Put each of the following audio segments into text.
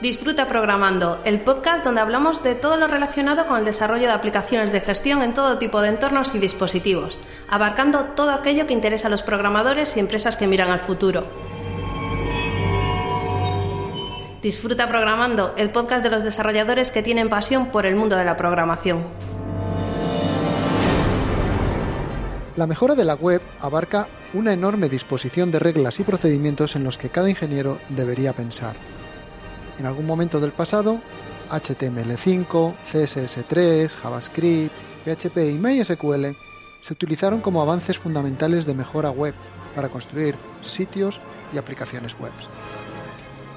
Disfruta Programando, el podcast donde hablamos de todo lo relacionado con el desarrollo de aplicaciones de gestión en todo tipo de entornos y dispositivos, abarcando todo aquello que interesa a los programadores y empresas que miran al futuro. Disfruta Programando, el podcast de los desarrolladores que tienen pasión por el mundo de la programación. La mejora de la web abarca una enorme disposición de reglas y procedimientos en los que cada ingeniero debería pensar. En algún momento del pasado, HTML5, CSS3, JavaScript, PHP y MySQL se utilizaron como avances fundamentales de mejora web para construir sitios y aplicaciones web.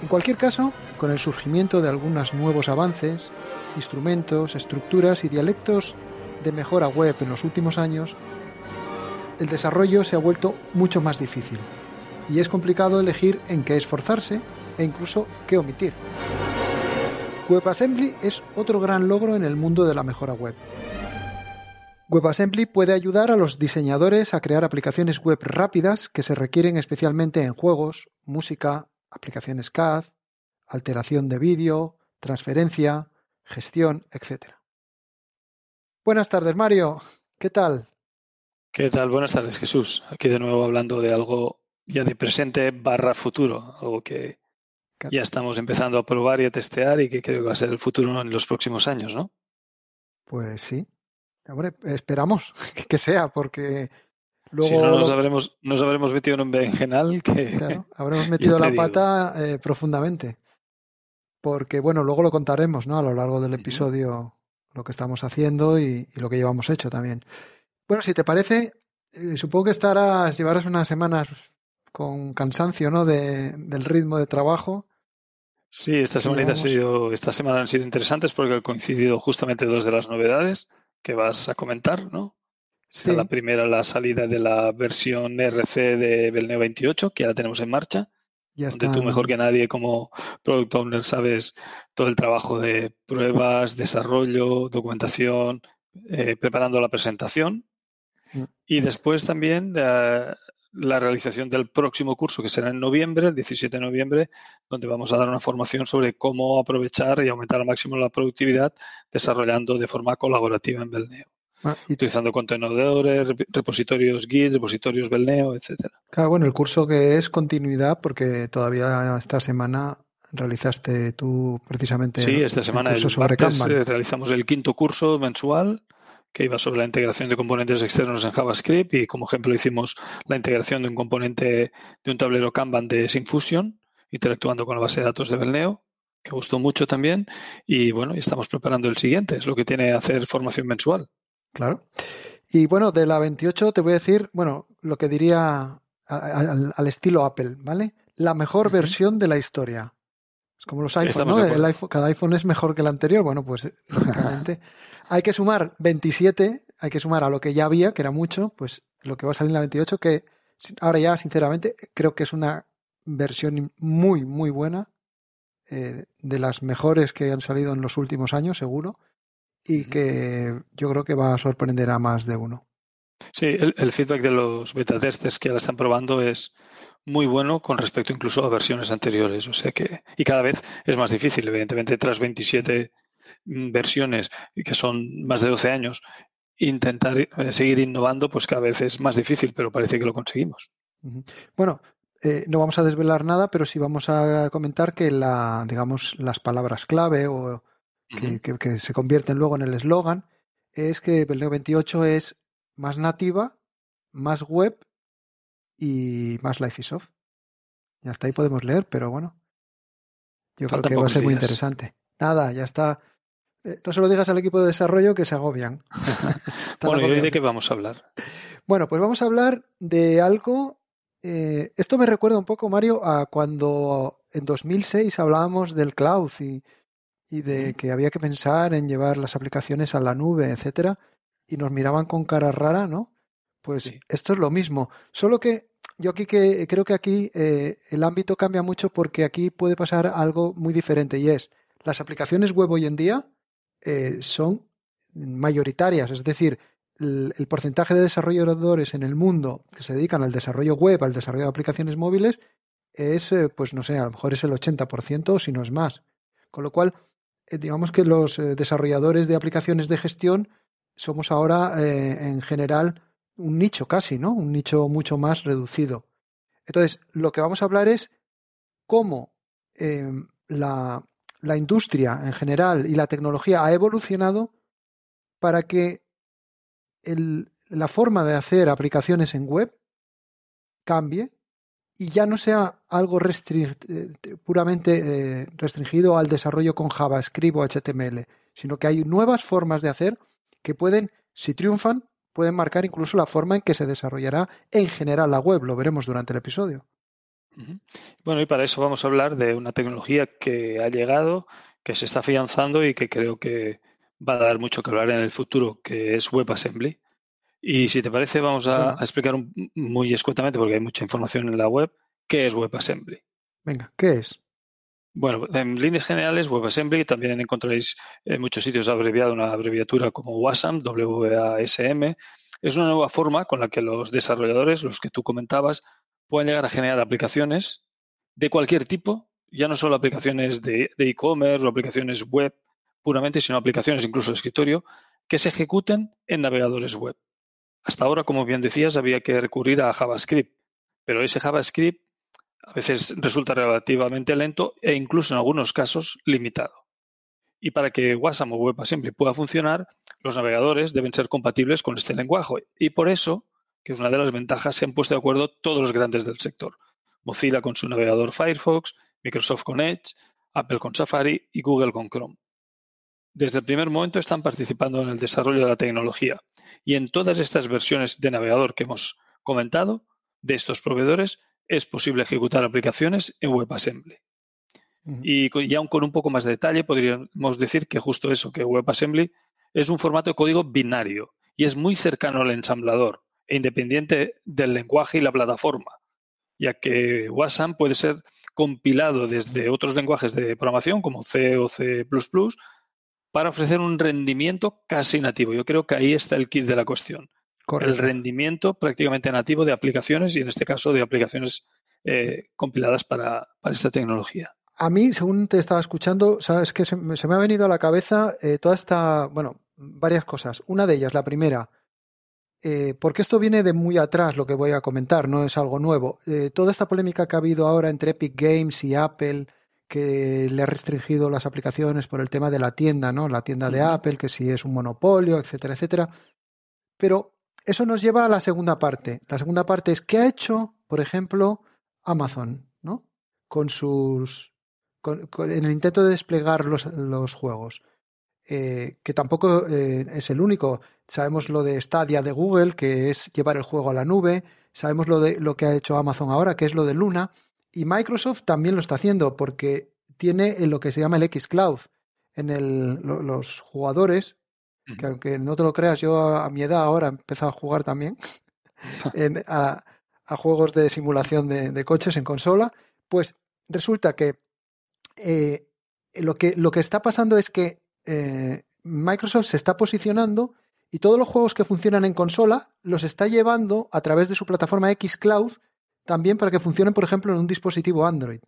En cualquier caso, con el surgimiento de algunos nuevos avances, instrumentos, estructuras y dialectos de mejora web en los últimos años, el desarrollo se ha vuelto mucho más difícil y es complicado elegir en qué esforzarse e incluso qué omitir. WebAssembly es otro gran logro en el mundo de la mejora web. WebAssembly puede ayudar a los diseñadores a crear aplicaciones web rápidas que se requieren especialmente en juegos, música, aplicaciones CAD, alteración de vídeo, transferencia, gestión, etc. Buenas tardes, Mario. ¿Qué tal? ¿Qué tal? Buenas tardes, Jesús. Aquí de nuevo hablando de algo ya de presente barra futuro, algo que ya estamos empezando a probar y a testear y que creo que va a ser el futuro en los próximos años, ¿no? Pues sí. Hombre, esperamos que sea, porque luego... Si no, nos habremos, nos habremos metido en un berenjenal que... Claro, habremos metido la pata eh, profundamente. Porque, bueno, luego lo contaremos, ¿no? A lo largo del episodio lo que estamos haciendo y, y lo que llevamos hecho también. Bueno, si te parece, eh, supongo que estarás, llevarás unas semanas con cansancio, ¿no? De, del ritmo de trabajo. Sí, esta semana, ha sido, esta semana han sido interesantes porque han coincidido justamente dos de las novedades que vas a comentar, ¿no? Sí. La primera, la salida de la versión RC de Belneo 28, que ya la tenemos en marcha. Ya donde tú mejor que nadie como product owner sabes todo el trabajo de pruebas, desarrollo, documentación, eh, preparando la presentación y después también uh, la realización del próximo curso, que será en noviembre, el 17 de noviembre, donde vamos a dar una formación sobre cómo aprovechar y aumentar al máximo la productividad desarrollando de forma colaborativa en Belneo. Ah, y... Utilizando contenedores, repositorios Git, repositorios Belneo, etcétera. Claro, bueno, el curso que es continuidad, porque todavía esta semana realizaste tú precisamente. Sí, esta semana el, el sobre martes, eh, realizamos el quinto curso mensual que iba sobre la integración de componentes externos en JavaScript y como ejemplo hicimos la integración de un componente de un tablero Kanban de Syncfusion interactuando con la base de datos de Belneo, que gustó mucho también y bueno, estamos preparando el siguiente, es lo que tiene hacer formación mensual. Claro. Y bueno, de la 28 te voy a decir, bueno, lo que diría al, al estilo Apple, ¿vale? La mejor uh -huh. versión de la historia. Es como los iPhones, ¿no? El iPhone, cada iPhone es mejor que el anterior. Bueno, pues lógicamente hay que sumar 27, hay que sumar a lo que ya había, que era mucho, pues lo que va a salir en la 28, que ahora ya, sinceramente, creo que es una versión muy, muy buena, eh, de las mejores que han salido en los últimos años, seguro, y que yo creo que va a sorprender a más de uno. Sí, el, el feedback de los beta testers que ya la están probando es muy bueno con respecto incluso a versiones anteriores. O sea que, y cada vez es más difícil, evidentemente, tras 27 versiones que son más de 12 años, intentar eh, seguir innovando, pues cada vez es más difícil, pero parece que lo conseguimos. Bueno, eh, no vamos a desvelar nada, pero sí vamos a comentar que la, digamos, las palabras clave o que, uh -huh. que, que se convierten luego en el eslogan es que el Neo 28 es más nativa, más web y más Life is Off. Y hasta ahí podemos leer, pero bueno. Yo creo que va a ser días. muy interesante. Nada, ya está. Eh, no se lo digas al equipo de desarrollo que se agobian. bueno, ¿y hoy de qué vamos a hablar? Bueno, pues vamos a hablar de algo. Eh, esto me recuerda un poco, Mario, a cuando en 2006 hablábamos del cloud y, y de que había que pensar en llevar las aplicaciones a la nube, etcétera, y nos miraban con cara rara, ¿no? Pues sí. esto es lo mismo, solo que yo aquí que creo que aquí eh, el ámbito cambia mucho porque aquí puede pasar algo muy diferente y es las aplicaciones web hoy en día eh, son mayoritarias, es decir, el, el, porcentaje de desarrolladores en el mundo que se dedican al desarrollo web, al desarrollo de aplicaciones móviles, es, eh, pues no sé, a lo mejor es el 80% o si no es más. Con lo cual, eh, digamos que los desarrolladores de aplicaciones de gestión somos ahora en general un nicho casi, ¿no? Un nicho mucho más reducido. Entonces, lo que vamos a hablar es cómo em, la, la industria en general y la tecnología ha evolucionado para que el, la forma de hacer aplicaciones en web cambie y ya no sea algo eh, puramente eh, restringido al desarrollo con JavaScript o HTML, sino que hay nuevas formas de hacer que pueden, si triunfan, pueden marcar incluso la forma en que se desarrollará en general la web. Lo veremos durante el episodio. Bueno, y para eso vamos a hablar de una tecnología que ha llegado, que se está afianzando y que creo que va a dar mucho que hablar en el futuro, que es WebAssembly. Y si te parece, vamos a, explicar muy escuetamente, porque hay mucha información en la web, qué es WebAssembly. Venga, ¿qué es? Bueno, en líneas generales, WebAssembly también encontraréis en muchos sitios abreviado una abreviatura como WASM, W-A-S-M. Es una nueva forma con la que los desarrolladores, los que tú comentabas, pueden llegar a generar aplicaciones de cualquier tipo, ya no solo aplicaciones de e-commerce o aplicaciones web puramente, sino aplicaciones incluso de escritorio, que se ejecuten en navegadores web. Hasta ahora, como bien decías, había que recurrir a JavaScript, pero ese JavaScript a veces resulta relativamente lento e incluso en algunos casos limitado. Y para que WASM o WebAssembly pueda funcionar, los navegadores deben ser compatibles con este lenguaje. Y por eso, que es una de las ventajas, se han puesto de acuerdo todos los grandes del sector. Mozilla con su navegador Firefox, Microsoft con Edge, Apple con Safari y Google con Chrome. Desde el primer momento están participando en el desarrollo de la tecnología y en todas estas versiones de navegador que hemos comentado de estos proveedores es posible ejecutar aplicaciones en WebAssembly. Y, y aún con un poco más de detalle podríamos decir que justo eso, que WebAssembly es un formato de código binario y es muy cercano al ensamblador e independiente del lenguaje y la plataforma, ya que WASM puede ser compilado desde otros lenguajes de programación como C o C++ para ofrecer un rendimiento casi nativo. Yo creo que ahí está el kit de la cuestión. El rendimiento prácticamente nativo de aplicaciones y en este caso de aplicaciones eh, compiladas para, esta tecnología. A mí, según te estaba escuchando, sabes que se, me ha venido a la cabeza eh, toda esta, bueno, varias cosas. Una de ellas, la primera, eh, porque esto viene de muy atrás, lo que voy a comentar, no es algo nuevo. toda esta polémica que ha habido ahora entre Epic Games y Apple, que le ha restringido las aplicaciones por el tema de la tienda, ¿no? La tienda de Apple, que si es un monopolio, etcétera, etcétera. Pero eso nos lleva a la segunda parte. La segunda parte es qué ha hecho, por ejemplo, Amazon, ¿no? Con sus. en el intento de desplegar los, los juegos. Eh, que tampoco eh, es el único. Sabemos lo de Stadia de Google, que es llevar el juego a la nube. Sabemos lo de lo que ha hecho Amazon ahora, que es lo de Luna. Y Microsoft también lo está haciendo porque tiene lo que se llama el xCloud. En el, los jugadores, que aunque no te lo creas, yo a, mi edad ahora he empezado a jugar también a, juegos de simulación de, coches en consola, pues resulta que, eh, lo que lo que está pasando es que eh, Microsoft se está posicionando y todos los juegos que funcionan en consola los está llevando a través de su plataforma xCloud también para que funcionen, por ejemplo, en un dispositivo Android.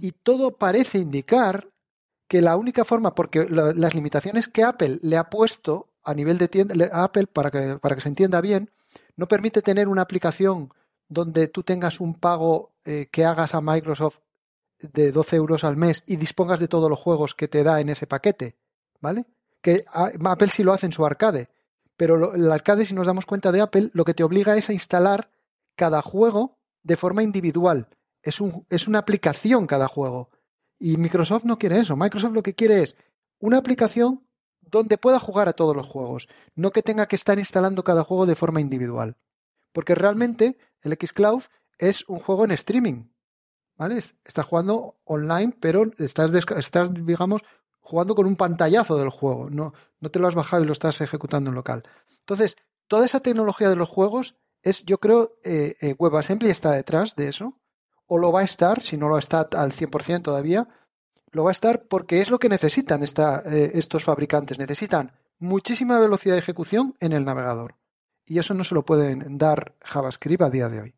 Y todo parece indicar que la única forma, porque las limitaciones que Apple le ha puesto a nivel de tienda, Apple, para que, para que se entienda bien, no permite tener una aplicación donde tú tengas un pago eh, que hagas a Microsoft de 12 euros al mes y dispongas de todos los juegos que te da en ese paquete, ¿vale? Que Apple sí lo hace en su arcade, pero el arcade, si nos damos cuenta de Apple, lo que te obliga es a instalar cada juego de forma individual. Es, un, es una aplicación cada juego. Y Microsoft no quiere eso. Microsoft lo que quiere es una aplicación donde pueda jugar a todos los juegos, no que tenga que estar instalando cada juego de forma individual. Porque realmente el Xcloud es un juego en streaming. ¿Vale? Estás jugando online, pero estás, estás, digamos, jugando con un pantallazo del juego. No, no te lo has bajado y lo estás ejecutando en local. Entonces, toda esa tecnología de los juegos es, yo creo, eh, eh, WebAssembly está detrás de eso, o lo va a estar, si no lo está al 100% todavía, lo va a estar porque es lo que necesitan eh, estos fabricantes. Necesitan muchísima velocidad de ejecución en el navegador. Y eso no se lo pueden dar JavaScript a día de hoy.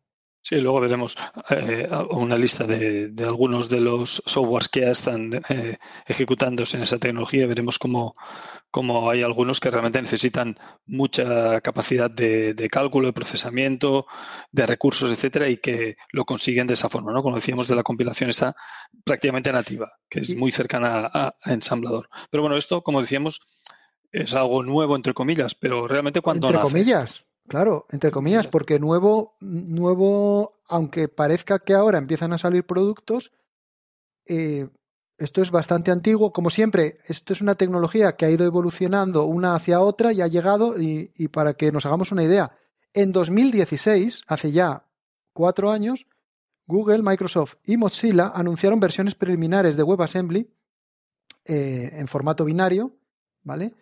Sí, luego veremos eh, una lista de, algunos de los softwares que ya están eh, ejecutándose en esa tecnología. Veremos cómo, cómo, hay algunos que realmente necesitan mucha capacidad de, cálculo, de procesamiento, de recursos, etcétera, y que lo consiguen de esa forma. ¿no? Como decíamos, de la compilación está prácticamente nativa, que es muy cercana a, ensamblador. Pero bueno, esto, como decíamos, es algo nuevo, entre comillas, pero realmente cuando Entre comillas. Claro, entre comillas, porque nuevo, nuevo, aunque parezca que ahora empiezan a salir productos, eh, esto es bastante antiguo. Como siempre, esto es una tecnología que ha ido evolucionando una hacia otra y ha llegado, y, y para que nos hagamos una idea, en 2016, hace ya cuatro años, Google, Microsoft y Mozilla anunciaron versiones preliminares de WebAssembly eh, en formato binario, ¿vale?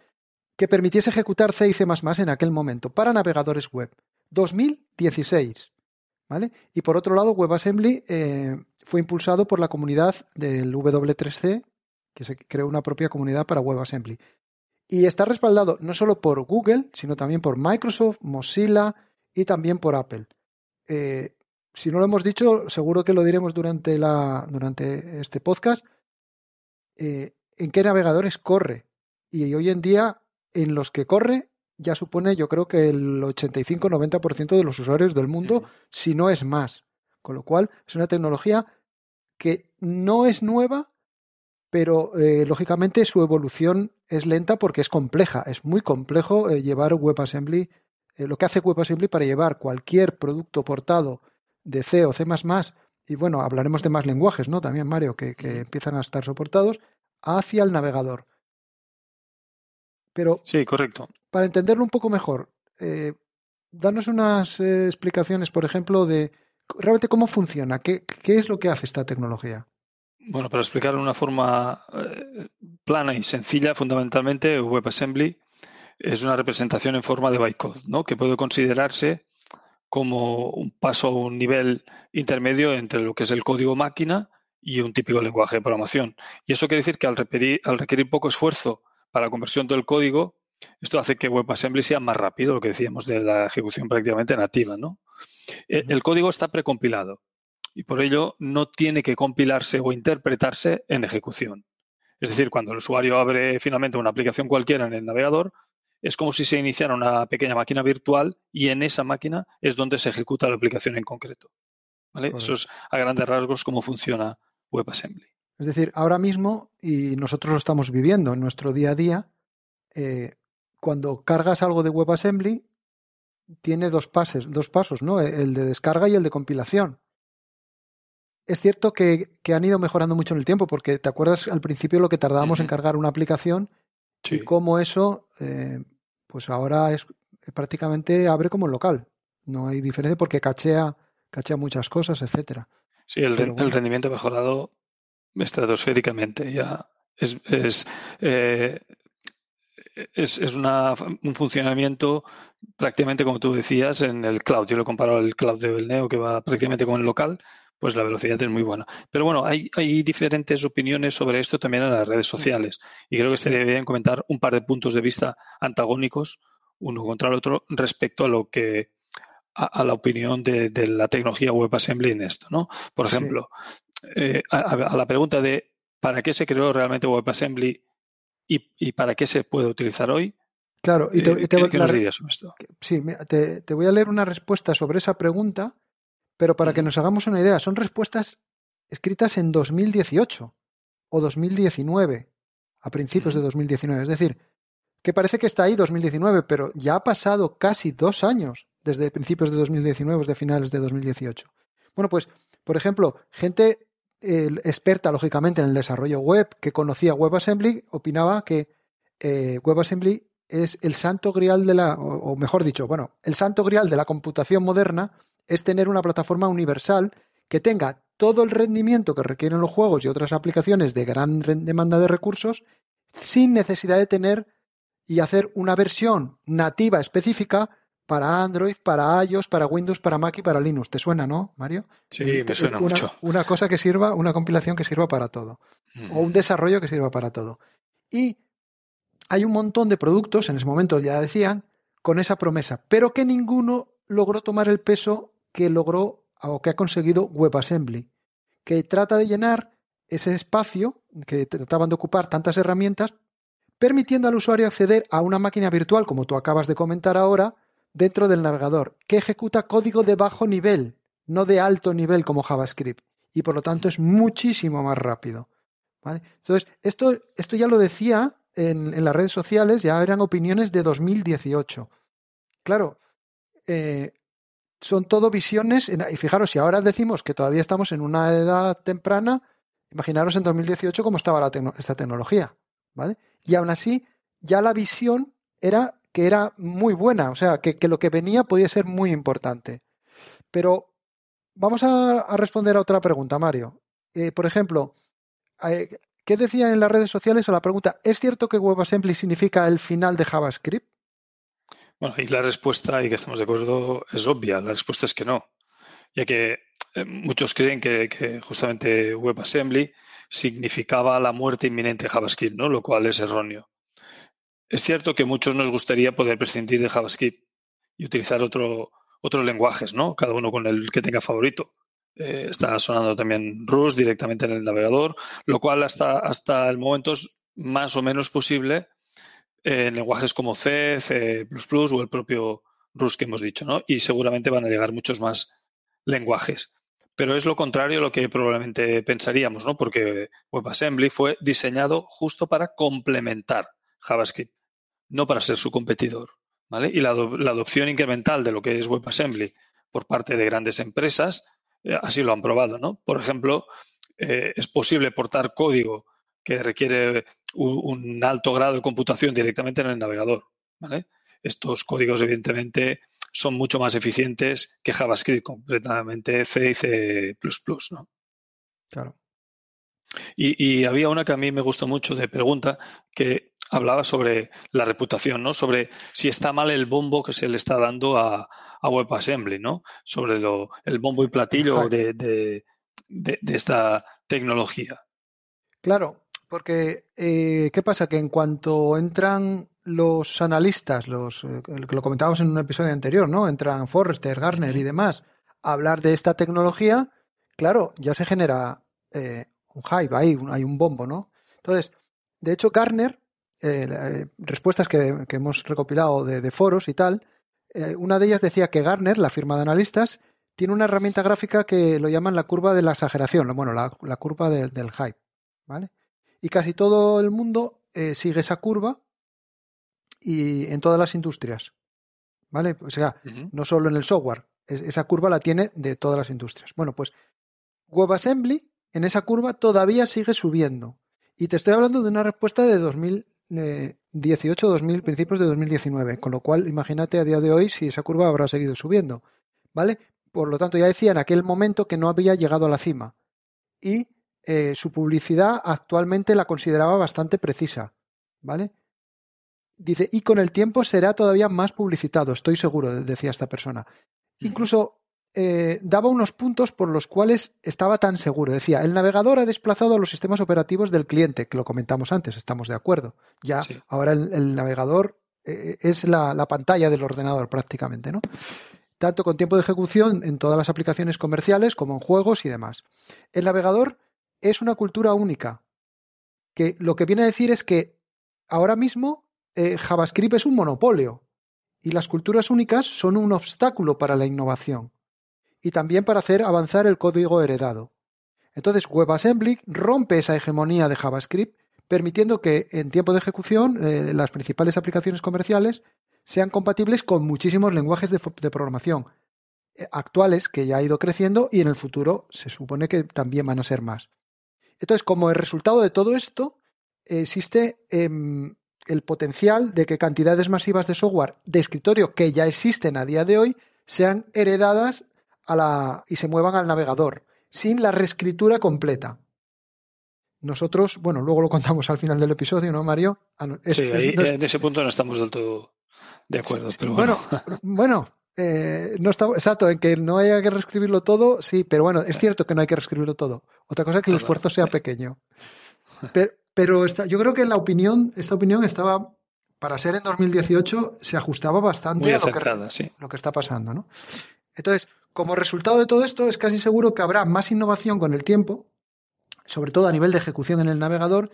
Que permitiese ejecutar C y C en aquel momento para navegadores web. 2016. ¿Vale? Y por otro lado, WebAssembly eh, fue impulsado por la comunidad del W3C, que se creó una propia comunidad para WebAssembly. Y está respaldado no solo por Google, sino también por Microsoft, Mozilla y también por Apple. Eh, si no lo hemos dicho, seguro que lo diremos durante, durante este podcast. Eh, ¿En qué navegadores corre? Y hoy en día en los que corre ya supone yo creo que el 85-90% de los usuarios del mundo, si no es más. Con lo cual es una tecnología que no es nueva, pero eh, lógicamente su evolución es lenta porque es compleja. Es muy complejo eh, llevar WebAssembly, eh, lo que hace WebAssembly para llevar cualquier producto portado de C o C++, y bueno, hablaremos de más lenguajes, ¿no? También, Mario, que empiezan a estar soportados, hacia el navegador. Pero sí, correcto. Para entenderlo un poco mejor, eh, danos unas eh, explicaciones, por ejemplo, de realmente cómo funciona, qué, qué, es lo que hace esta tecnología. Bueno, para explicarlo de una forma eh, plana y sencilla, fundamentalmente WebAssembly es una representación en forma de bytecode, ¿no? que puede considerarse como un paso a un nivel intermedio entre lo que es el código máquina y un típico lenguaje de programación. Y eso quiere decir que al requerir poco esfuerzo para la conversión del código, esto hace que WebAssembly sea más rápido, lo que decíamos de la ejecución prácticamente nativa. ¿no? E, el, código está precompilado y por ello no tiene que compilarse o interpretarse en ejecución. Es decir, cuando el usuario abre finalmente una aplicación cualquiera en el navegador, es como si se iniciara una pequeña máquina virtual y en esa máquina es donde se ejecuta la aplicación en concreto. ¿vale? Eso es a grandes rasgos cómo funciona WebAssembly. Es decir, ahora mismo, y nosotros lo estamos viviendo en nuestro día a día, eh, cuando cargas algo de WebAssembly, tiene dos pases, dos pasos, ¿no? El de descarga y el de compilación. Es cierto que, han ido mejorando mucho en el tiempo, porque te acuerdas al principio lo que tardábamos en cargar una aplicación y cómo eso, eh, pues ahora es prácticamente abre como local. No hay diferencia porque cachea, cachea muchas cosas, etcétera. Sí, el, el rendimiento ha mejorado estratosféricamente. Ya es, es, eh, es, es una, un funcionamiento prácticamente como tú decías en el cloud. Yo lo comparo al cloud de Belneo que va prácticamente como el local, pues la velocidad es muy buena. Pero bueno, hay, hay diferentes opiniones sobre esto también en las redes sociales y creo que estaría bien comentar un par de puntos de vista antagónicos uno contra el otro respecto a lo que a, la opinión de, de, la tecnología WebAssembly en esto, ¿no? Por ejemplo, eh, a, la pregunta de ¿para qué se creó realmente WebAssembly y, y para qué se puede utilizar hoy? Claro, y te, eh, ¿qué, nos dirías sobre esto? Sí, te, te, voy a leer una respuesta sobre esa pregunta, pero para que nos hagamos una idea, son respuestas escritas en 2018 o 2019, a principios de 2019. Es decir, que parece que está ahí 2019, pero ya ha pasado casi dos años desde principios de 2019, desde finales de 2018. Bueno, pues, por ejemplo, gente experta, lógicamente, en el desarrollo web, que conocía WebAssembly, opinaba que eh, WebAssembly es el santo grial de la, o, mejor dicho, bueno, el santo grial de la computación moderna es tener una plataforma universal que tenga todo el rendimiento que requieren los juegos y otras aplicaciones de gran demanda de recursos sin necesidad de tener y hacer una versión nativa específica para Android, para iOS, para Windows, para Mac y para Linux. ¿Te suena, no, Mario? Sí, me suena una, mucho. Una cosa que sirva, una compilación que sirva para todo. O un desarrollo que sirva para todo. Y hay un montón de productos, en ese momento ya decían, con esa promesa, pero que ninguno logró tomar el peso que logró o que ha conseguido WebAssembly, que trata de llenar ese espacio que trataban de ocupar tantas herramientas, permitiendo al usuario acceder a una máquina virtual, como tú acabas de comentar ahora, dentro del navegador, que ejecuta código de bajo nivel, no de alto nivel como JavaScript, y por lo tanto es muchísimo más rápido. Entonces, esto, esto ya lo decía en, las redes sociales, ya eran opiniones de 2018. Claro, eh, son todo visiones, y fijaros, si ahora decimos que todavía estamos en una edad temprana, imaginaros en 2018 cómo estaba esta tecnología, ¿vale? Y aún así, ya la visión era que era muy buena, o sea, que, lo que venía podía ser muy importante. Pero vamos a, responder a otra pregunta, Mario. Eh, por ejemplo, eh, ¿qué decía en las redes sociales a la pregunta, ¿es cierto que WebAssembly significa el final de JavaScript? Bueno, y la respuesta, y que estamos de acuerdo, es obvia. La respuesta es que no. Ya que eh, muchos creen que, justamente WebAssembly significaba la muerte inminente de JavaScript, ¿no? Lo cual es erróneo. Es cierto que muchos nos gustaría poder prescindir de JavaScript y utilizar otro, otros lenguajes, ¿no? Cada uno con el que tenga favorito. Eh, está sonando también Rust directamente en el navegador, lo cual hasta, hasta el momento es más o menos posible en lenguajes como C, C++ o el propio Rust que hemos dicho, ¿no? Y seguramente van a llegar muchos más lenguajes. Pero es lo contrario a lo que probablemente pensaríamos, ¿no? Porque WebAssembly fue diseñado justo para complementar JavaScript, no para ser su competidor, ¿vale? Y la, adopción incremental de lo que es WebAssembly por parte de grandes empresas eh, así lo han probado, ¿no? Por ejemplo, eh, es posible portar código que requiere un, alto grado de computación directamente en el navegador. Estos códigos, evidentemente, son mucho más eficientes que JavaScript, completamente C y C. ¿no? Claro. Y, había una que a mí me gustó mucho de pregunta que hablaba sobre la reputación, ¿no? Sobre si está mal el bombo que se le está dando a, WebAssembly, ¿no? Sobre lo, el bombo y platillo de, esta tecnología. Claro, porque, eh, ¿qué pasa? Que en cuanto entran los analistas, los, eh, lo comentábamos en un episodio anterior, ¿no? Entran Forrester, Garner y demás a hablar de esta tecnología, claro, ya se genera eh, un hype, un, hay un bombo, ¿no? Entonces, de hecho, Garner, respuestas que, hemos recopilado de, foros y tal, una de ellas decía que Garner, la firma de analistas, tiene una herramienta gráfica que lo llaman la curva de la exageración, bueno, la, curva del hype, ¿vale? y casi todo el mundo eh, sigue esa curva y en todas las industrias. ¿Vale? O sea, no solo en el software, esa curva la tiene de todas las industrias. Bueno, pues WebAssembly en esa curva todavía sigue subiendo. Y te estoy hablando de una respuesta de 2018, 2000, principios de 2019, con lo cual imagínate a día de hoy si esa curva habrá seguido subiendo. ¿Vale? Por lo tanto, ya decía en aquel momento que no había llegado a la cima. Y eh, su publicidad actualmente la consideraba bastante precisa, ¿vale? Dice, y con el tiempo será todavía más publicitado, estoy seguro, decía esta persona. Incluso eh, daba unos puntos por los cuales estaba tan seguro. Decía, el navegador ha desplazado a los sistemas operativos del cliente, que lo comentamos antes, estamos de acuerdo. Ya, ahora el, navegador eh, es la, la, pantalla del ordenador prácticamente, ¿no? Tanto con tiempo de ejecución en todas las aplicaciones comerciales como en juegos y demás. El navegador es una cultura única. Que lo que viene a decir es que ahora mismo eh, JavaScript es un monopolio y las culturas únicas son un obstáculo para la innovación y también para hacer avanzar el código heredado. Entonces, WebAssembly rompe esa hegemonía de JavaScript, permitiendo que en tiempo de ejecución eh, las principales aplicaciones comerciales sean compatibles con muchísimos lenguajes de programación eh, actuales que ya ha ido creciendo y en el futuro se supone que también van a ser más. Entonces, como el resultado de todo esto, existe em, el potencial de que cantidades masivas de software de escritorio que ya existen a día de hoy sean heredadas a la, y se muevan al navegador, sin la reescritura completa. Nosotros, bueno, luego lo contamos al final del episodio, ¿no, Mario? Ah, sí, en ese punto no estamos del todo de acuerdo. pero bueno, bueno eh, no está exacto, en que no haya que reescribirlo todo, sí, pero bueno, es cierto que no hay que reescribirlo todo. Otra cosa es que el esfuerzo sea pequeño. Pero, yo creo que la opinión, esta opinión estaba, para ser en 2018, se ajustaba bastante a lo que, lo que está pasando, ¿no? Entonces, como resultado de todo esto, es casi seguro que habrá más innovación con el tiempo, sobre todo a nivel de ejecución en el navegador,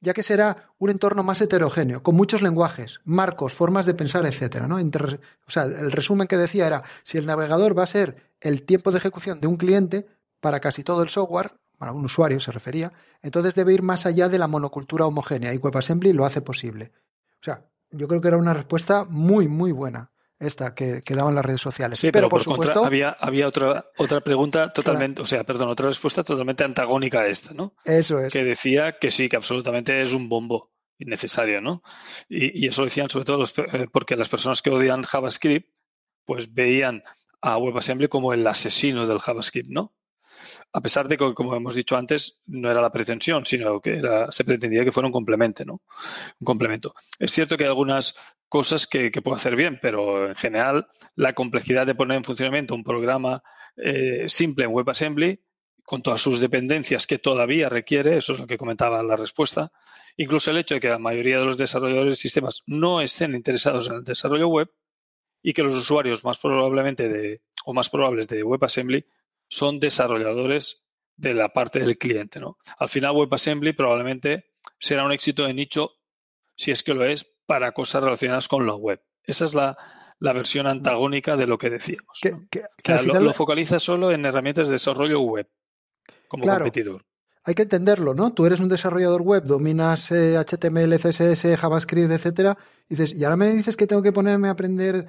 ya que será un entorno más heterogéneo, con muchos lenguajes, marcos, formas de pensar, etcétera. ¿no? o sea, el resumen que decía era, si el navegador va a ser el tiempo de ejecución de un cliente para casi todo el software, para un usuario se refería, entonces debe ir más allá de la monocultura homogénea y WebAssembly lo hace posible. O sea, yo creo que era una respuesta muy, muy buena esta que, que, daban las redes sociales. Sí, pero, por, supuesto había, había otra, otra pregunta totalmente, o sea, perdón, otra respuesta totalmente antagónica a esta, ¿no? Eso es. Que decía que sí, que absolutamente es un bombo innecesario, ¿no? Y, y eso decían sobre todo eh, porque las personas que odian JavaScript, pues veían a WebAssembly como el asesino del JavaScript, ¿no? A pesar de que, como hemos dicho antes, no era la pretensión, sino que se pretendía que fuera un complemento, ¿no? Un complemento. Es cierto que hay algunas cosas que, que puedo hacer bien, pero en general la complejidad de poner en funcionamiento un programa eh, simple en WebAssembly con todas sus dependencias que todavía requiere, eso es lo que comentaba la respuesta, incluso el hecho de que la mayoría de los desarrolladores de sistemas no estén interesados en el desarrollo web y que los usuarios más probablemente de, o más probables de WebAssembly son desarrolladores de la parte del cliente. ¿no? Al final, WebAssembly probablemente será un éxito de nicho, si es que lo es, para cosas relacionadas con la web. Esa es la, versión antagónica de lo que decíamos. lo, focaliza solo en herramientas de desarrollo web como competidor. Hay que entenderlo, ¿no? Tú eres un desarrollador web, dominas HTML, eh, CSS, JavaScript, etcétera, y dices, y ahora me dices que tengo que ponerme a aprender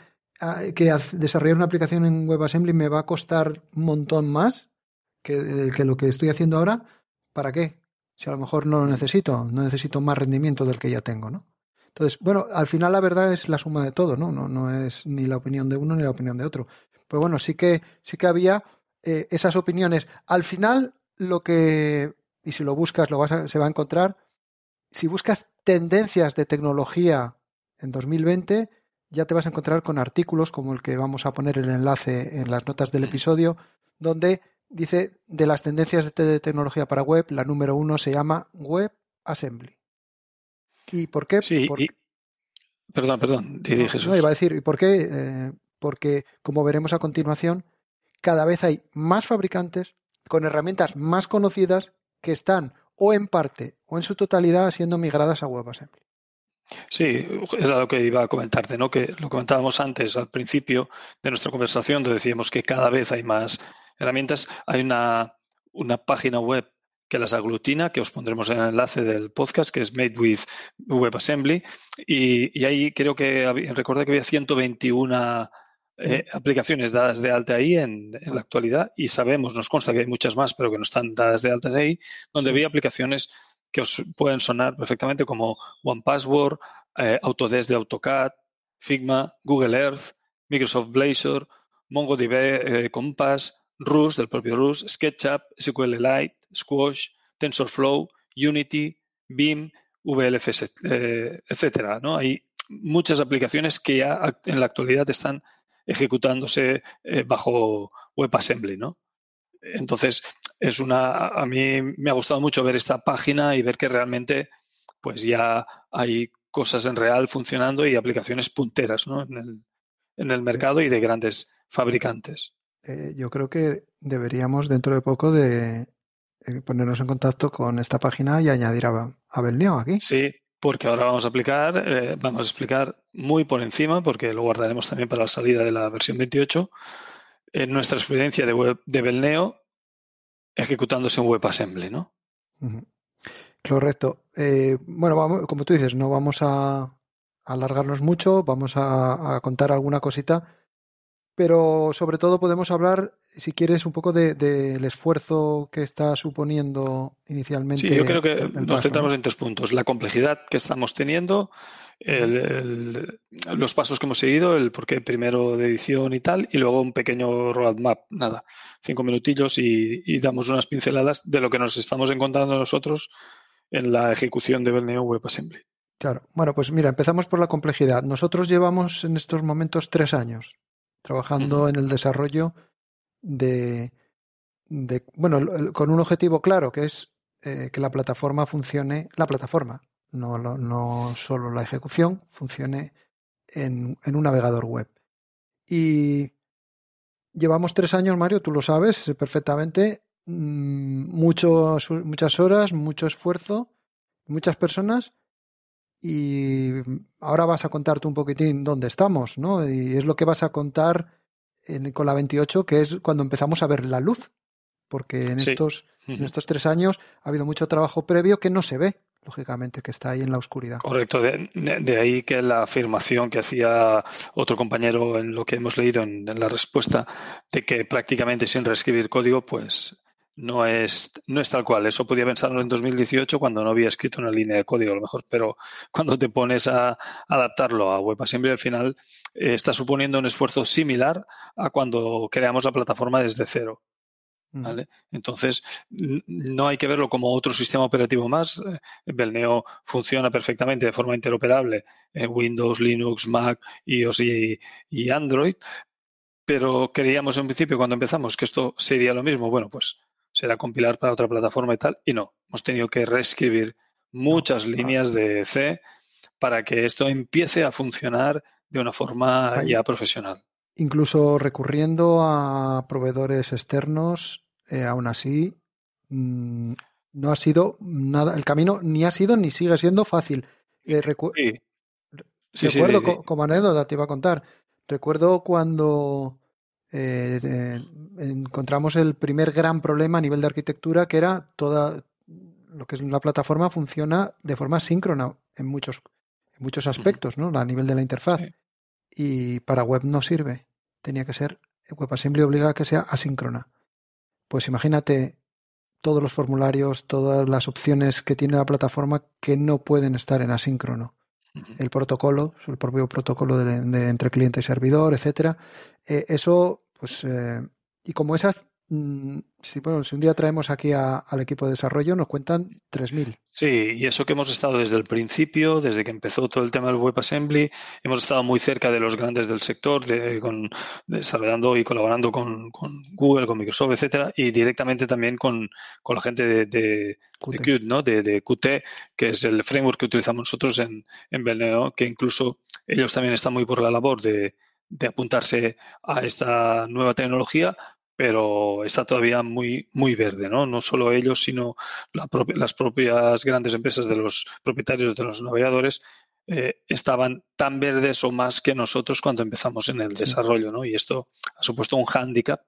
que desarrollar una aplicación en WebAssembly me va a costar un montón más que, que, lo que estoy haciendo ahora, ¿para qué? Si a lo mejor no lo necesito, no necesito más rendimiento del que ya tengo, ¿no? Entonces, bueno, al final la verdad es la suma de todo, ¿no? No, no es ni la opinión de uno ni la opinión de otro. Pero bueno, sí que, sí que había eh, esas opiniones. Al final, lo que, y si lo buscas, lo vas se va a encontrar, si buscas tendencias de tecnología en 2020, ya te vas a encontrar con artículos como el que vamos a poner el enlace en las notas del episodio, donde dice de las tendencias de tecnología para web, la número uno se llama Web Assembly. ¿Y por qué? Sí, perdón, perdón, te Jesús. No, iba a decir, ¿y por qué? Eh, porque, como veremos a continuación, cada vez hay más fabricantes con herramientas más conocidas que están o en parte o en su totalidad siendo migradas a WebAssembly. Sí, era lo que iba a comentarte, ¿no? Que lo comentábamos antes al principio de nuestra conversación, donde decíamos que cada vez hay más herramientas. Hay una, una página web que las aglutina, que os pondremos en el enlace del podcast, que es Made with WebAssembly. Y, y ahí creo que recordé que había 121 eh, aplicaciones dadas de alta ahí en, en, la actualidad y sabemos, nos consta que hay muchas más, pero que no están dadas de alta ahí, donde había aplicaciones que os pueden sonar perfectamente como OnePassword, eh, Autodesk de AutoCAD, Figma, Google Earth, Microsoft Blazor, MongoDB eh, Compass, Rust, del propio Rust, SketchUp, SQLite, Squash, TensorFlow, Unity, Beam, VLFS, eh, etcétera. ¿no? Hay muchas aplicaciones que ya en la actualidad están ejecutándose eh, bajo WebAssembly, ¿no? Entonces, es una, a mí me ha gustado mucho ver esta página y ver que realmente pues ya hay cosas en real funcionando y aplicaciones punteras ¿no? en, el, en el mercado y de grandes fabricantes. Eh, yo creo que deberíamos dentro de poco de eh, ponernos en contacto con esta página y añadir a, a Belneo aquí. Sí, porque ahora vamos a aplicar, eh, vamos a explicar muy por encima, porque lo guardaremos también para la salida de la versión 28, en nuestra experiencia de, web, de Belneo ejecutándose en WebAssembly, ¿no? Correcto. Eh, bueno, vamos, como tú dices, no vamos a alargarnos mucho, vamos a, contar alguna cosita, pero sobre todo podemos hablar, si quieres, un poco del de, esfuerzo que está suponiendo inicialmente. Sí, yo creo que nos centramos en tres puntos. La complejidad que estamos teniendo, el, los pasos que hemos seguido, el porqué primero de edición y tal, y luego un pequeño roadmap, nada, cinco minutillos y, damos unas pinceladas de lo que nos estamos encontrando nosotros en la ejecución de Belneo WebAssembly. Claro, bueno, pues mira, empezamos por la complejidad. Nosotros llevamos en estos momentos tres años trabajando en el desarrollo de, de, bueno, con un objetivo claro, que es eh, que la plataforma funcione, la plataforma, no, no solo la ejecución, funcione en, en, un navegador web. Y llevamos tres años, Mario, tú lo sabes perfectamente, mm, muchas horas, mucho esfuerzo, muchas personas y ahora vas a contarte un poquitín dónde estamos, ¿no? Y es lo que vas a contar con la 28, que es cuando empezamos a ver la luz, porque en, estos, en estos tres años ha habido mucho trabajo previo que no se ve, lógicamente, que está ahí en la oscuridad. Correcto, de, ahí que la afirmación que hacía otro compañero en lo que hemos leído en, la respuesta, de que prácticamente sin reescribir código, pues no es, no es tal cual. Eso podía pensarlo en 2018 cuando no había escrito una línea de código, a lo mejor, pero cuando te pones a adaptarlo a WebAssembly, al final eh, está suponiendo un esfuerzo similar a cuando creamos la plataforma desde cero. ¿Vale? Entonces, no hay que verlo como otro sistema operativo más. Belneo eh, funciona perfectamente de forma interoperable en Windows, Linux, Mac, iOS y, y Android, pero creíamos en principio cuando empezamos que esto sería lo mismo. Bueno, pues será compilar para otra plataforma y tal, y no. Hemos tenido que reescribir muchas líneas de C para que esto empiece a funcionar de una forma ya profesional. Incluso recurriendo a proveedores externos, eh, aún así, mm, no ha sido nada, el camino ni ha sido ni sigue siendo fácil. Eh, sí. recuerdo, como anécdota te iba a contar, recuerdo cuando eh, encontramos el primer gran problema a nivel de arquitectura, que era toda lo que es la plataforma funciona de forma síncrona en muchos, en muchos aspectos, ¿no? A nivel de la interfaz. Y para web no sirve tenía que ser, WebAssembly obliga a que sea asíncrona. Pues imagínate todos los formularios, todas las opciones que tiene la plataforma que no pueden estar en asíncrono. El protocolo, el propio protocolo de, entre cliente y servidor, etcétera. Eh, eso, pues, eh, y como esas si, bueno, si un día traemos aquí al equipo de desarrollo, nos cuentan 3.000. Sí, y eso que hemos estado desde el principio, desde que empezó todo el tema del WebAssembly, hemos estado muy cerca de los grandes del sector, con, desarrollando y colaborando con, Google, con Microsoft, etcétera, y directamente también con, la gente de, de, Qt. ¿no? De, Qt, que es el framework que utilizamos nosotros en, en Belneo, que incluso ellos también están muy por la labor de, de apuntarse a esta nueva tecnología, pero está todavía muy, muy verde, ¿no? No solo ellos, sino las propias grandes empresas de los propietarios de los navegadores eh, estaban tan verdes o más que nosotros cuando empezamos en el desarrollo, ¿no? Y esto ha supuesto un hándicap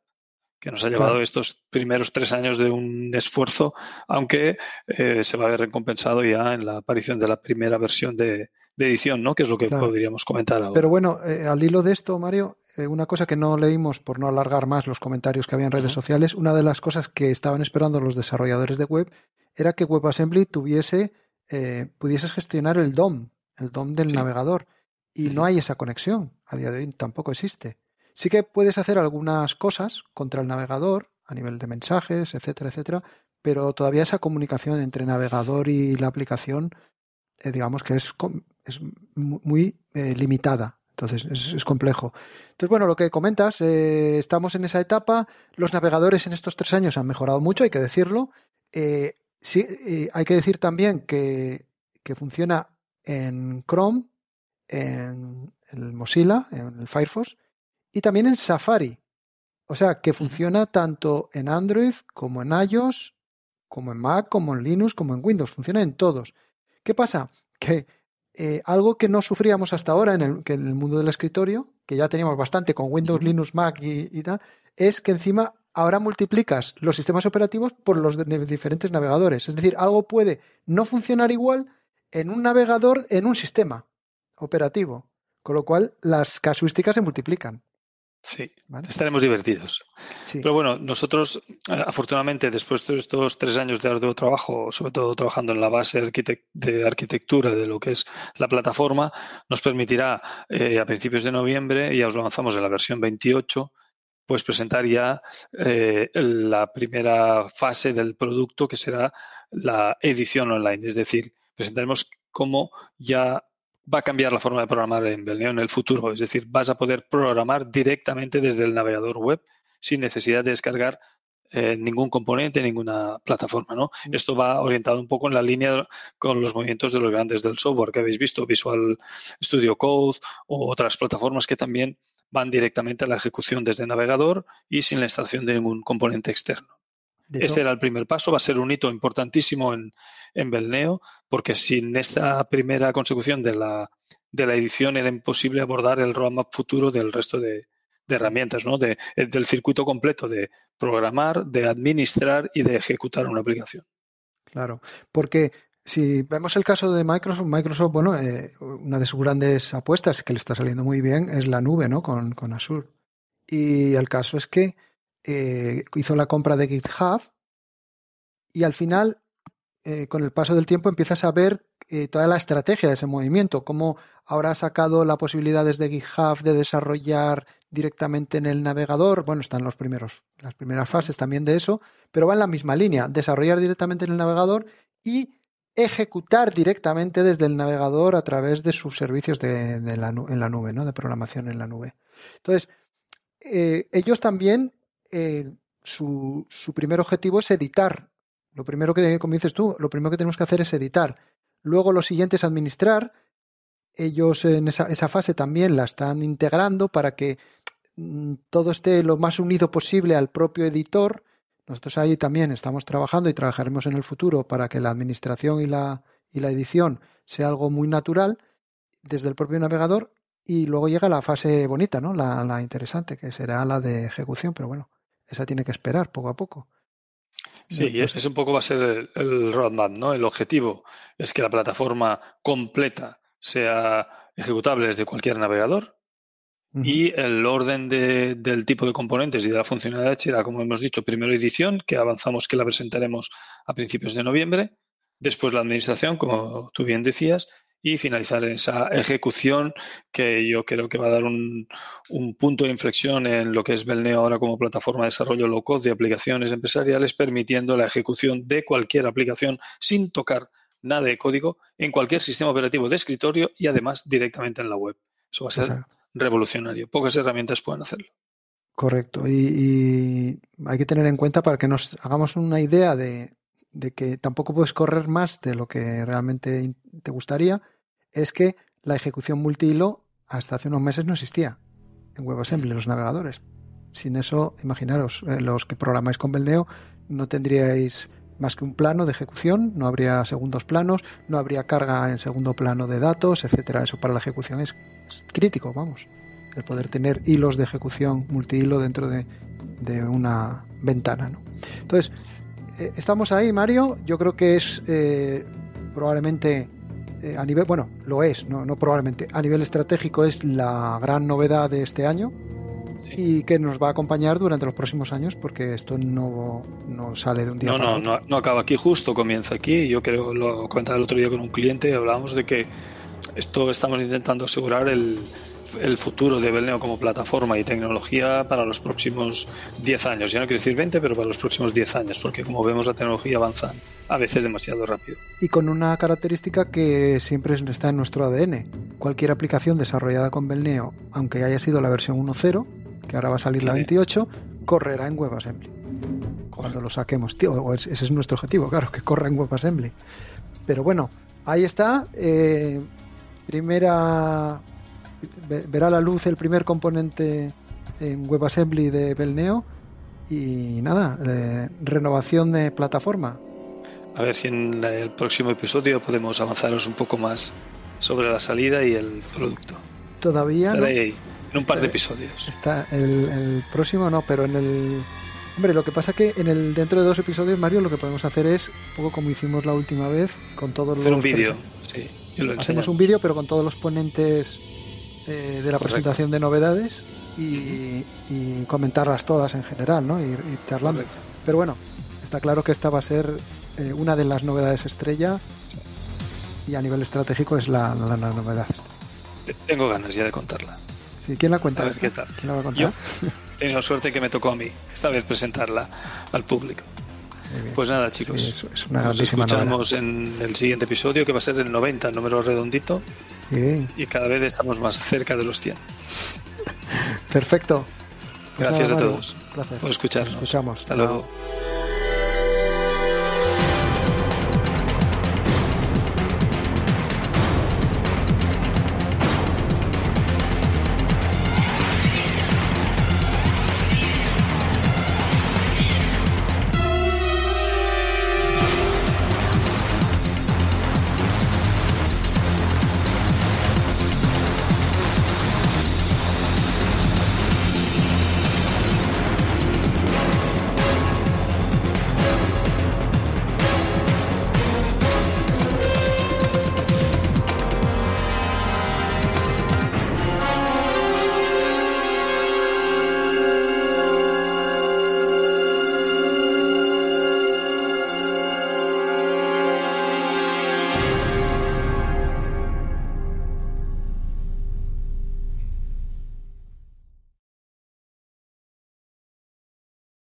que nos ha llevado estos primeros tres años de un esfuerzo, aunque eh, se va a ver recompensado ya en la aparición de la primera versión de, edición, ¿no? Que es lo que podríamos comentar ahora. Pero bueno, eh, al hilo de esto, Mario, eh, una cosa que no leímos por no alargar más los comentarios que había en redes sociales, una de las cosas que estaban esperando los desarrolladores de web era que WebAssembly tuviese, eh, pudieses gestionar el DOM, el DOM del navegador. Y no hay esa conexión. A día de hoy tampoco existe. Sí que puedes hacer algunas cosas contra el navegador, a nivel de mensajes, etcétera, etcétera, pero todavía esa comunicación entre navegador y la aplicación, eh, digamos que es, es muy limitada. Entonces es, complejo. Entonces, bueno, lo que comentas, eh, estamos en esa etapa. Los navegadores en estos tres años han mejorado mucho, hay que decirlo. Eh, sí, eh, hay que decir también que, funciona en Chrome, en el Mozilla, en el Firefox y también en Safari. O sea, que funciona tanto en Android como en iOS, como en Mac, como en Linux, como en Windows. Funciona en todos. ¿Qué pasa? Que eh, algo que no sufríamos hasta ahora en el, que en el mundo del escritorio, que ya teníamos bastante con Windows, Linux, Mac y, tal, es que encima ahora multiplicas los sistemas operativos por los diferentes navegadores. Es decir, algo puede no funcionar igual en un navegador, en un sistema operativo, con lo cual las casuísticas se multiplican. Sí, estaremos divertidos. Pero bueno, nosotros, afortunadamente, después de estos tres años de arduo trabajo, sobre todo trabajando en la base de arquitectura de lo que es la plataforma, nos permitirá eh, a principios de noviembre, ya os lo avanzamos en la versión 28, pues presentar ya eh, la primera fase del producto que será la edición online. Es decir, presentaremos cómo ya va a cambiar la forma de programar en Belneo en el futuro. Es decir, vas a poder programar directamente desde el navegador web sin necesidad de descargar eh, ningún componente, ninguna plataforma. ¿no? Mm. Esto va orientado un poco en la línea con los movimientos de los grandes del software que habéis visto, Visual Studio Code o otras plataformas que también van directamente a la ejecución desde el navegador y sin la instalación de ningún componente externo. Este era el primer paso, va a ser un hito importantísimo en, en Belneo, porque sin esta primera consecución de la, de la edición era imposible abordar el roadmap futuro del resto de, herramientas, ¿no? De, del circuito completo de programar, de administrar y de ejecutar una aplicación. Claro, porque si vemos el caso de Microsoft, Microsoft, bueno, eh, una de sus grandes apuestas que le está saliendo muy bien es la nube, ¿no? Con, con Azure. Y el caso es que eh, hizo la compra de GitHub y al final, eh, con el paso del tiempo, empiezas a ver toda la estrategia de ese movimiento, cómo ahora ha sacado la posibilidad desde GitHub de desarrollar directamente en el navegador. Bueno, están los primeros, las primeras fases también de eso, pero va en la misma línea, desarrollar directamente en el navegador y ejecutar directamente desde el navegador a través de sus servicios de, la, en la nube, ¿no? de programación en la nube. Entonces, eh, ellos también, eh, su, primer objetivo es editar. Lo primero que, como dices tú, lo primero que tenemos que hacer es editar. Luego lo siguiente es administrar. Ellos en esa, esa fase también la están integrando para que mm, todo esté lo más unido posible al propio editor nosotros ahí también estamos trabajando y trabajaremos en el futuro para que la administración y la, y la edición sea algo muy natural desde el propio navegador y luego llega la fase bonita, ¿no? La, la interesante, que será la de ejecución, pero bueno, esa tiene que esperar poco a poco. Sí, y es un poco va a ser el, el, roadmap, ¿no? El objetivo es que la plataforma completa sea ejecutable desde cualquier navegador y el orden de, del tipo de componentes y de la funcionalidad era, como hemos dicho, primero edición, que avanzamos que la presentaremos a principios de noviembre, después la administración, como tú bien decías, y finalizar esa ejecución que yo creo que va a dar un, un punto de inflexión en lo que es Belneo ahora como plataforma de desarrollo low code de aplicaciones empresariales, permitiendo la ejecución de cualquier aplicación sin tocar nada de código en cualquier sistema operativo de escritorio y además directamente en la web. Eso va a ser revolucionario. Pocas herramientas pueden hacerlo. Correcto. Y, hay que tener en cuenta para que nos hagamos una idea de, que tampoco puedes correr más de lo que realmente te gustaría, es que la ejecución multihilo hasta hace unos meses no existía en WebAssembly, los navegadores. Sin eso, imaginaros, eh, los que programáis con Beldeo no tendríais más que un plano de ejecución, no habría segundos planos, no habría carga en segundo plano de datos, etcétera. Eso para la ejecución es, crítico, vamos. El poder tener hilos de ejecución multihilo dentro de, una ventana. ¿no? Entonces, estamos ahí, Mario. Yo creo que es eh, probablemente eh, a nivel, bueno, lo es, no, no probablemente, a nivel estratégico es la gran novedad de este año y que nos va a acompañar durante los próximos años porque esto no, no sale de un día no, para no, otro. No, no acaba aquí, justo comienza aquí. Yo creo, lo comentaba el otro día con un cliente, hablábamos de que esto estamos intentando asegurar el, el futuro de Belneo como plataforma y tecnología para los próximos 10 años. Ya no quiero decir 20, pero para los próximos 10 años, porque como vemos la tecnología avanza a veces demasiado rápido. Y con una característica que siempre está en nuestro ADN. Cualquier aplicación desarrollada con Belneo, aunque haya sido la versión 1.0, que ahora va a salir la 28, correrá en WebAssembly. Cuando lo saquemos, tío, ese es nuestro objetivo, claro, que corra en WebAssembly. Pero bueno, ahí está. Eh, primera. Verá la luz el primer componente en WebAssembly de Belneo. Y nada, eh, renovación de plataforma. A ver si en el próximo episodio podemos avanzaros un poco más sobre la salida y el producto. Todavía no. En un par de episodios. Está el, próximo no, pero en el Hombre, lo que pasa que en el dentro de dos episodios, Mario, lo que podemos hacer es un poco como hicimos la última vez con todos hacer los un vídeo, sí. Hacemos un vídeo, pero con todos los ponentes eh, de la presentación de novedades y, comentarlas todas en general, ¿no? Ir, ir charlando. Pero bueno, está claro que esta va a ser eh, una de las novedades estrella y a nivel estratégico es la, la, la novedad. Tengo ganas ya de contarla. ¿Quién la cuenta? ¿Quién la va a contar? Yo tengo suerte que me tocó a mí esta vez presentarla al público. Pues nada, chicos. es, una nos escuchamos en el siguiente episodio, que va a ser el 90, el número redondito. Y cada vez estamos más cerca de los 100. Perfecto. Pues Gracias a todos por escucharnos. escuchamos. Hasta luego.